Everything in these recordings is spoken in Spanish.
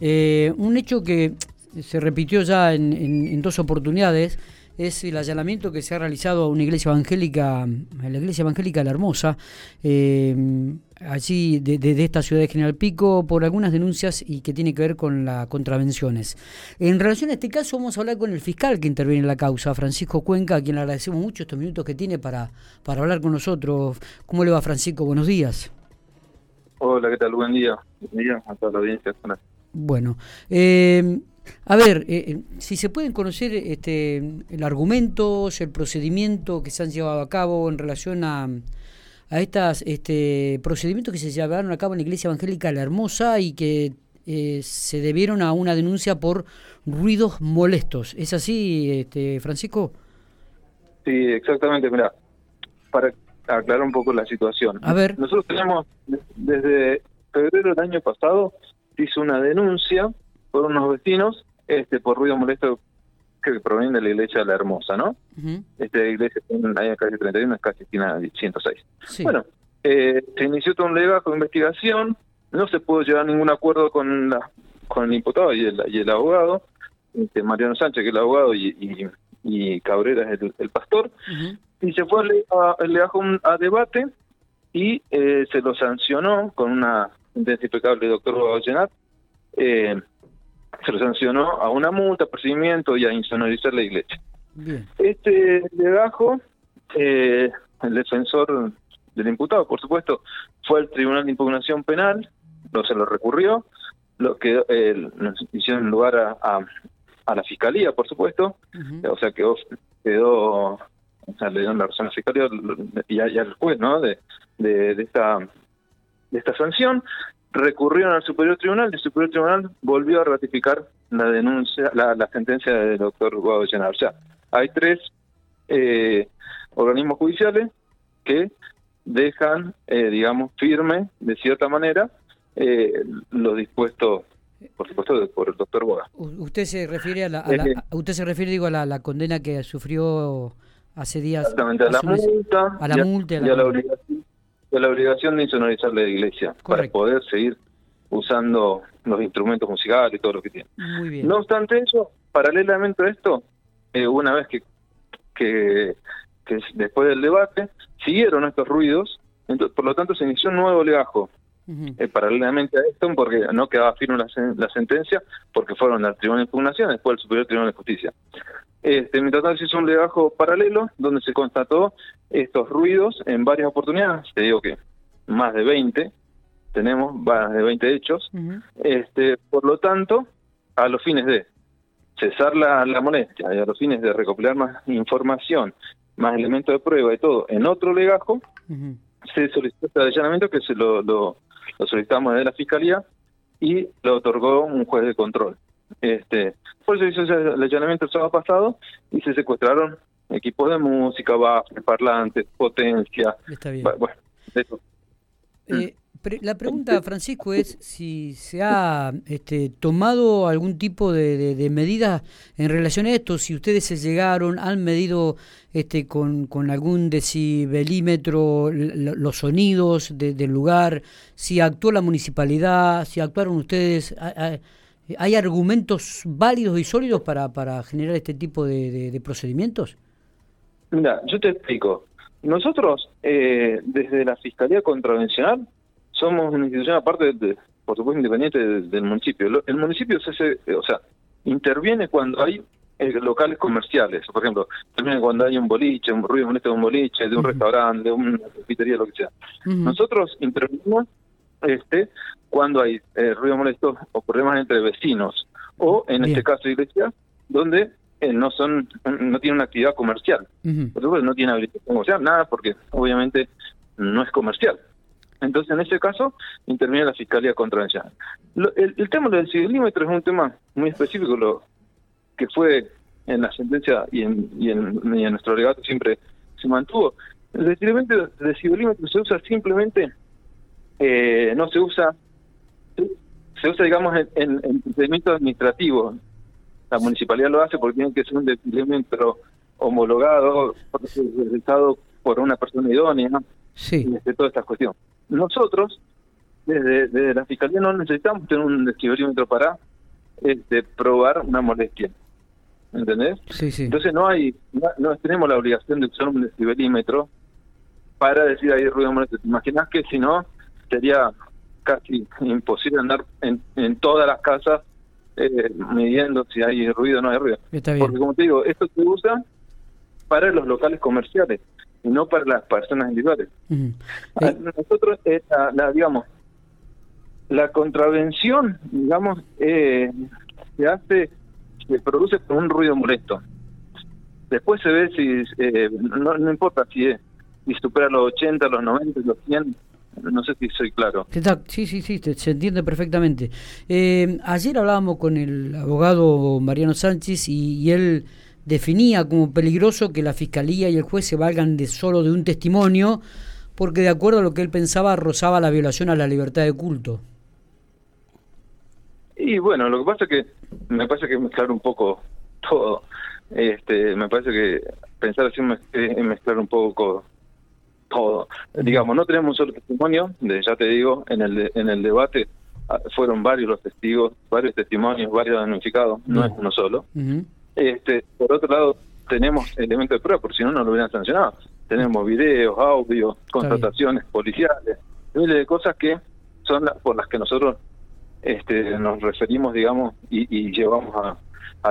Eh, un hecho que se repitió ya en, dos oportunidades es el allanamiento que se ha realizado a una iglesia evangélica, la iglesia evangélica La Hermosa, eh, allí de, esta ciudad de General Pico, por algunas denuncias y que tiene que ver con las contravenciones. En relación a este caso, vamos a hablar con el fiscal que interviene en la causa, Francisco Cuenca, a quien le agradecemos mucho estos minutos que tiene para, para hablar con nosotros. ¿Cómo le va, Francisco? Buenos días. Hola, ¿qué tal? Buen día. Buen día a toda la audiencia. Bueno, eh, a ver, eh, eh, si se pueden conocer este, el argumento, el procedimiento que se han llevado a cabo en relación a, a estos este, procedimientos que se llevaron a cabo en la Iglesia Evangélica La Hermosa y que se debieron a una denuncia por ruidos molestos. ¿Es así, este, Francisco? Sí, exactamente. Mira, para aclarar un poco la situación. A ver. Nosotros tenemos, desde febrero del año pasado, hizo una denuncia por unos vecinos este por ruido molesto que provienen de la iglesia de la Hermosa, ¿no? Esta iglesia ahí en calle 31, es casi esquina 106. Bueno, eh, se inició todo un legajo de investigación, no se pudo llegar a ningún acuerdo con la con el imputado y el, y el abogado, este, Mariano Sánchez, que es el abogado, y, y, Cabrera es el, pastor, y se fue el legajo a, debate y eh, se lo sancionó con una sentencia impecable doctor Llenat, eh, se lo sancionó a una multa, procedimiento y a insonorizar la iglesia. Este legajo, eh, el defensor del imputado, por supuesto, fue al Tribunal de Impugnación Penal, no se lo recurrió, lo que eh, hicieron lugar a, a, la Fiscalía, por supuesto, o sea, quedó, quedó o sea, le dieron la razón a la Fiscalía y, al juez, ¿no?, de, de, de esta de esta sanción recurrieron al Superior Tribunal y el Superior Tribunal volvió a ratificar la denuncia, la, sentencia del doctor Guado Llenar. O sea, hay tres eh, organismos judiciales que dejan, eh, digamos, firme, de cierta manera, eh, lo dispuesto, por supuesto, por el doctor Boga. ¿Usted se refiere a la, usted se refiere, digo, a la, condena que sufrió hace días? Exactamente, a la multa, a la multa y a la obligación la obligación de insonorizar la iglesia para poder seguir usando los instrumentos musicales y todo lo que tiene. No obstante eso, paralelamente a esto, eh, una vez que, que, después del debate siguieron estos ruidos, entonces, por lo tanto se inició un nuevo legajo. Eh, paralelamente a esto, porque no quedaba firme la, la sentencia, porque fueron al Tribunal de Impugnación, después al Superior Tribunal de Justicia. Este, mientras tanto se hizo un legajo paralelo donde se constató estos ruidos en varias oportunidades, te digo que más de 20, tenemos más de 20 hechos, este, por lo tanto, a los fines de cesar la, molestia y a los fines de recopilar más información, más elementos de prueba y todo en otro legajo, se solicitó este allanamiento que se lo, lo, lo solicitamos desde la Fiscalía y lo otorgó un juez de control. Este, por eso hizo el allanamiento el sábado pasado y se secuestraron equipos de música, baffles, parlantes, potencia. Está bien. Bueno, eso. Eh, la pregunta, Francisco, es si se ha este, tomado algún tipo de, de, medida en relación a esto, si ustedes se llegaron, han medido este, con, con algún decibelímetro los sonidos del lugar, si actuó la municipalidad, si actuaron ustedes. ¿Hay argumentos válidos y sólidos para, para generar este tipo de, procedimientos? Mira, yo te explico. Nosotros, eh, desde la Fiscalía Contravencional, somos una institución aparte, de, por supuesto, independiente del, municipio. El municipio, se, o sea, interviene cuando hay eh, locales comerciales. Por ejemplo, interviene cuando hay un boliche, un ruido molesto de un boliche, de un restaurante, de una cafetería, lo que sea. Nosotros intervenimos este cuando hay eh, ruido molesto o problemas entre vecinos o en este caso iglesia donde eh, no son no tiene una actividad comercial. Por supuesto no tiene habilitación comercial nada porque obviamente no es comercial. Entonces en ese caso interviene la fiscalía contravencional. El, el, tema del civilímetro es un tema muy específico lo que fue en la sentencia y en, y en, nuestro alegato siempre se mantuvo. El decibelímetro, el se usa simplemente eh, no se usa, se usa, digamos, en, en, procedimientos administrativos. La municipalidad lo hace porque tiene que ser un decibelímetro homologado, realizado por una persona idónea, sí. Este, toda esta cuestión. Nosotros, desde, desde la Fiscalía, no necesitamos tener un decibelímetro para este, probar una molestia. ¿Entendés? Sí, sí. Entonces no hay, no, tenemos la obligación de usar un decibelímetro para decir hay ruido molesto. ¿Te imaginas que si no sería casi imposible andar en, en todas las casas eh, midiendo si hay ruido o no hay ruido? Porque como te digo, esto se usa para los locales comerciales y no para las personas individuales. Eh, nosotros, eh, la, digamos, la contravención, digamos, eh, se hace, se produce con un ruido molesto. Después se ve si, eh, no, no importa si, es, si supera los 80, los 90, los 100, no sé si soy claro. Sí, sí, sí, se entiende perfectamente. Eh, ayer hablábamos con el abogado Mariano Sánchez y, él definía como peligroso que la fiscalía y el juez se valgan de solo de un testimonio, porque de acuerdo a lo que él pensaba rozaba la violación a la libertad de culto. Y bueno, lo que pasa es que me parece que mezclar un poco todo. Este, me parece que pensar así es mezclar un poco todo. Digamos, no tenemos un solo testimonio, ya te digo, en el en el debate ah, fueron varios los testigos, varios testimonios, varios denunciados, no es uno solo. Este, por otro lado, tenemos elementos de prueba, por si no, no lo hubieran sancionado. Tenemos videos, audios, constataciones policiales, miles de cosas que son las por las que nosotros este, nos referimos, digamos, y, llevamos a,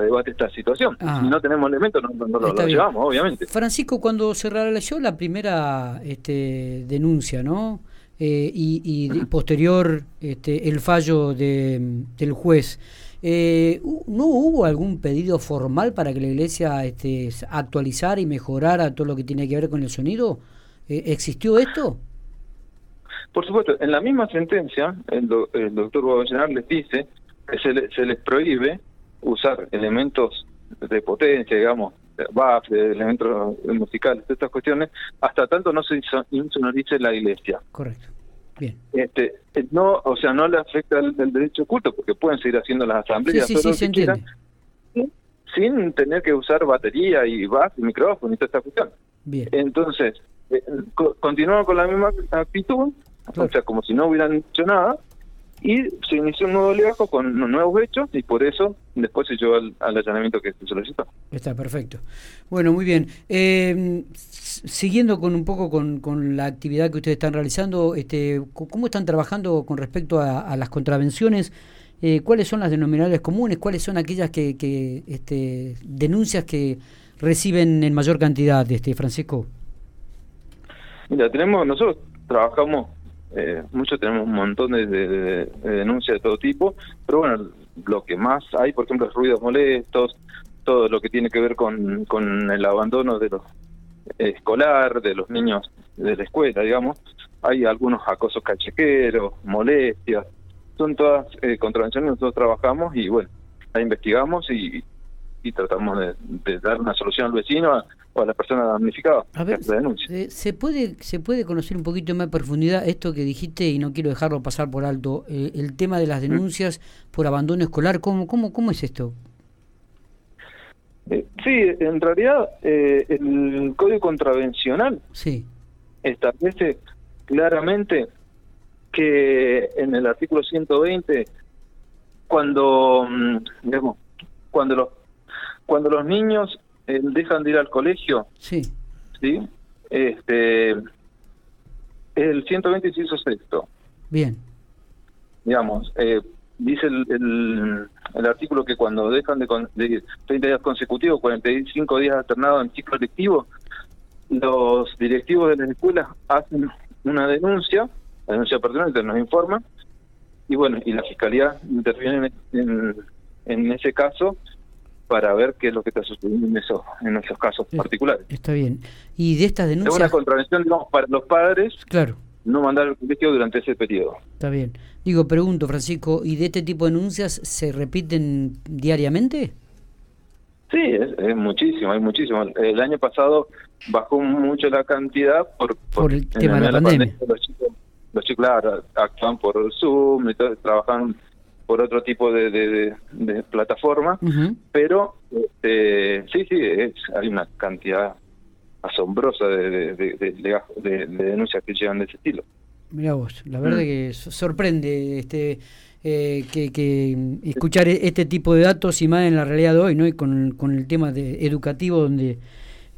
debate esta situación. Ah. Si no tenemos elementos, no, lo, llevamos, obviamente. Francisco, cuando se realizó la primera este, denuncia, ¿no? Eh, y, posterior este, el fallo de, del juez, eh, ¿no hubo algún pedido formal para que la iglesia este, actualizara y mejorara todo lo que tiene que ver con el sonido? Eh, ¿Existió esto? Por supuesto, en la misma sentencia, el, doctor Babayanar les dice que se, se les prohíbe usar elementos de potencia, digamos, BAF, de elementos musicales, estas cuestiones, hasta tanto no se insonorice la iglesia. Correcto. Bien. Este, no, o sea, no le afecta el, derecho oculto, porque pueden seguir haciendo las asambleas, sí, sí, sí, sin tener que usar batería y BAF y micrófono y toda esta cuestión. Bien. Entonces, eh, continuamos con la misma actitud, o sea, como si no hubieran hecho nada, y se inició un nuevo legajo con nuevos hechos y por eso después se llevó al, allanamiento que se solicitó. Está perfecto. Bueno, muy bien. Eh, siguiendo con un poco con, con, la actividad que ustedes están realizando, este, ¿cómo están trabajando con respecto a, las contravenciones? Eh, ¿Cuáles son las denominadas comunes? ¿Cuáles son aquellas que, que este, denuncias que reciben en mayor cantidad, este, Francisco? Mira, tenemos nosotros trabajamos eh, mucho, tenemos un montón de, denuncias de todo tipo, pero bueno, lo que más hay, por ejemplo, es ruidos molestos, todo lo que tiene que ver con, con el abandono de los escolar, de los niños de la escuela, digamos, hay algunos acosos cachequeros, molestias, son todas eh, contravenciones nosotros trabajamos y bueno, la investigamos y, y tratamos de, dar una solución al vecino o a la persona damnificada. A ver, ¿se puede, ¿se puede conocer un poquito más profundidad esto que dijiste y no quiero dejarlo pasar por alto? Eh, el tema de las mm. denuncias por abandono escolar, ¿cómo, cómo, cómo es esto? Eh, sí, en realidad eh, el Código Contravencional sí. establece claramente que en el artículo 120, cuando, mm, digamos, cuando los cuando los niños eh, dejan de ir al colegio, sí, sí, este, el 120 hizo sexto. Bien. Digamos, eh, dice el, el, artículo que cuando dejan de, de 30 días consecutivos, 45 días alternados en ciclo lectivo, los directivos de las escuelas hacen una denuncia, la denuncia pertinente nos informa, y bueno, y la fiscalía interviene en, en ese caso para ver qué es lo que está sucediendo en esos, en esos casos particulares. Está bien. ¿Y de estas denuncias? Es una contravención, digamos, para los padres claro. no mandar al colegio durante ese periodo. Está bien. Digo, pregunto, Francisco, ¿y de este tipo de denuncias se repiten diariamente? Sí, es, muchísimo, hay muchísimo. El año pasado bajó mucho la cantidad por, por, el tema de la, pandemia. Los chicos, los chicos actúan por Zoom, y trabajan por otro tipo de, de, plataforma, pero este, sí, sí, hay una cantidad asombrosa de, de, denuncias que llegan de ese estilo. Mira vos, la verdad mm. que sorprende. este eh, que, escuchar e-, este tipo de datos y más en la realidad de hoy, ¿no? Y con, con el tema de educativo donde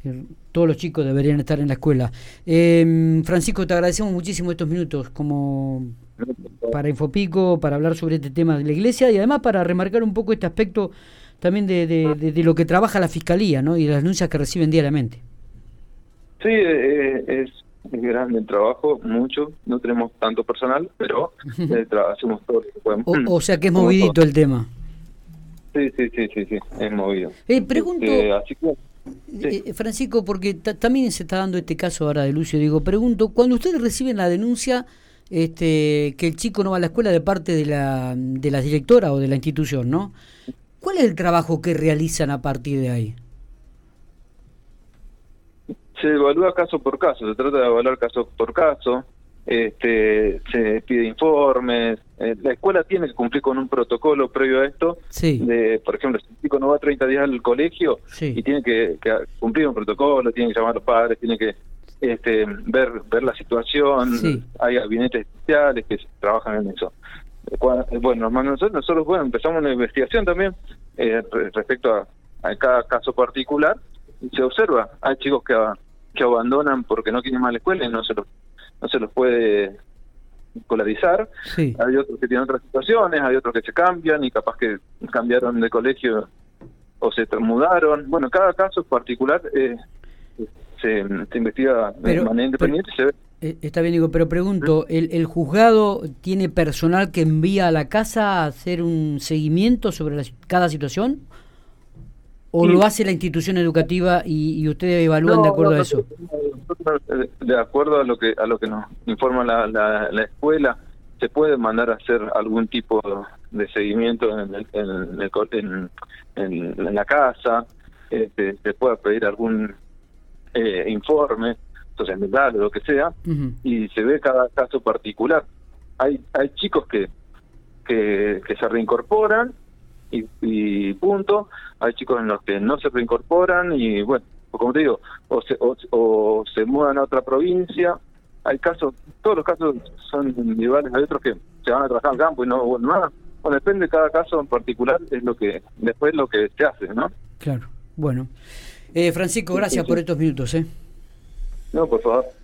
eh, todos los chicos deberían estar en la escuela. Eh, Francisco, te agradecemos muchísimo estos minutos como para Infopico, para hablar sobre este tema de la iglesia y además para remarcar un poco este aspecto también de, de, lo que trabaja la Fiscalía ¿no? y las denuncias que reciben diariamente. Sí, eh, es, grande el trabajo, mucho, no tenemos tanto personal, pero eh, hacemos todo lo que podemos. O, sea que es movidito el tema. Sí, sí, sí, sí, sí, es movido. Eh, pregunto, este, Francisco, porque también se está dando este caso ahora de Lucio, digo, pregunto, cuando ustedes reciben la denuncia este, que el chico no va a la escuela de parte de la, de la directora o de la institución, ¿no? ¿Cuál es el trabajo que realizan a partir de ahí? Se evalúa caso por caso, se trata de evaluar caso por caso, este, se pide informes, eh, la escuela tiene que cumplir con un protocolo previo a esto, de, por ejemplo, si el chico no va 30 días al colegio y tiene que, cumplir un protocolo, tiene que llamar a los padres, tiene que este, ver ver la situación, hay gabinetes especiales que trabajan en eso. Bueno, nosotros, nosotros bueno, empezamos una investigación también eh, respecto a, cada caso particular y se observa, hay chicos que, que abandonan porque no quieren más la escuela y no se los, no se los puede escolarizar, hay otros que tienen otras situaciones, hay otros que se cambian y capaz que cambiaron de colegio o se mudaron, bueno, cada caso particular, eh, se, investiga de manera independiente y se ve eh, está bien, digo, pero pregunto, ¿el, ¿el, juzgado tiene personal que envía a la casa a hacer un seguimiento sobre cada situación? ¿O lo hace la institución educativa y, ustedes evalúan de acuerdo a eso? De acuerdo a lo que a lo que nos informa la, la, escuela, se puede mandar a hacer algún tipo de seguimiento en, el, en, en, la casa, este, se puede pedir algún eh, informe social o lo que sea, y se ve cada caso particular. Hay, hay chicos que, que, se reincorporan y, punto, hay chicos en los que no se reincorporan y bueno, como te digo, o se, o, se mudan a otra provincia, hay casos, todos los casos son individuales, hay otros que se van a trabajar al campo y no nada. Bueno, depende de cada caso en particular, es lo que después lo que se hace, ¿no? Claro, bueno. Eh, Francisco, gracias por estos minutos, ¿eh? No, por favor.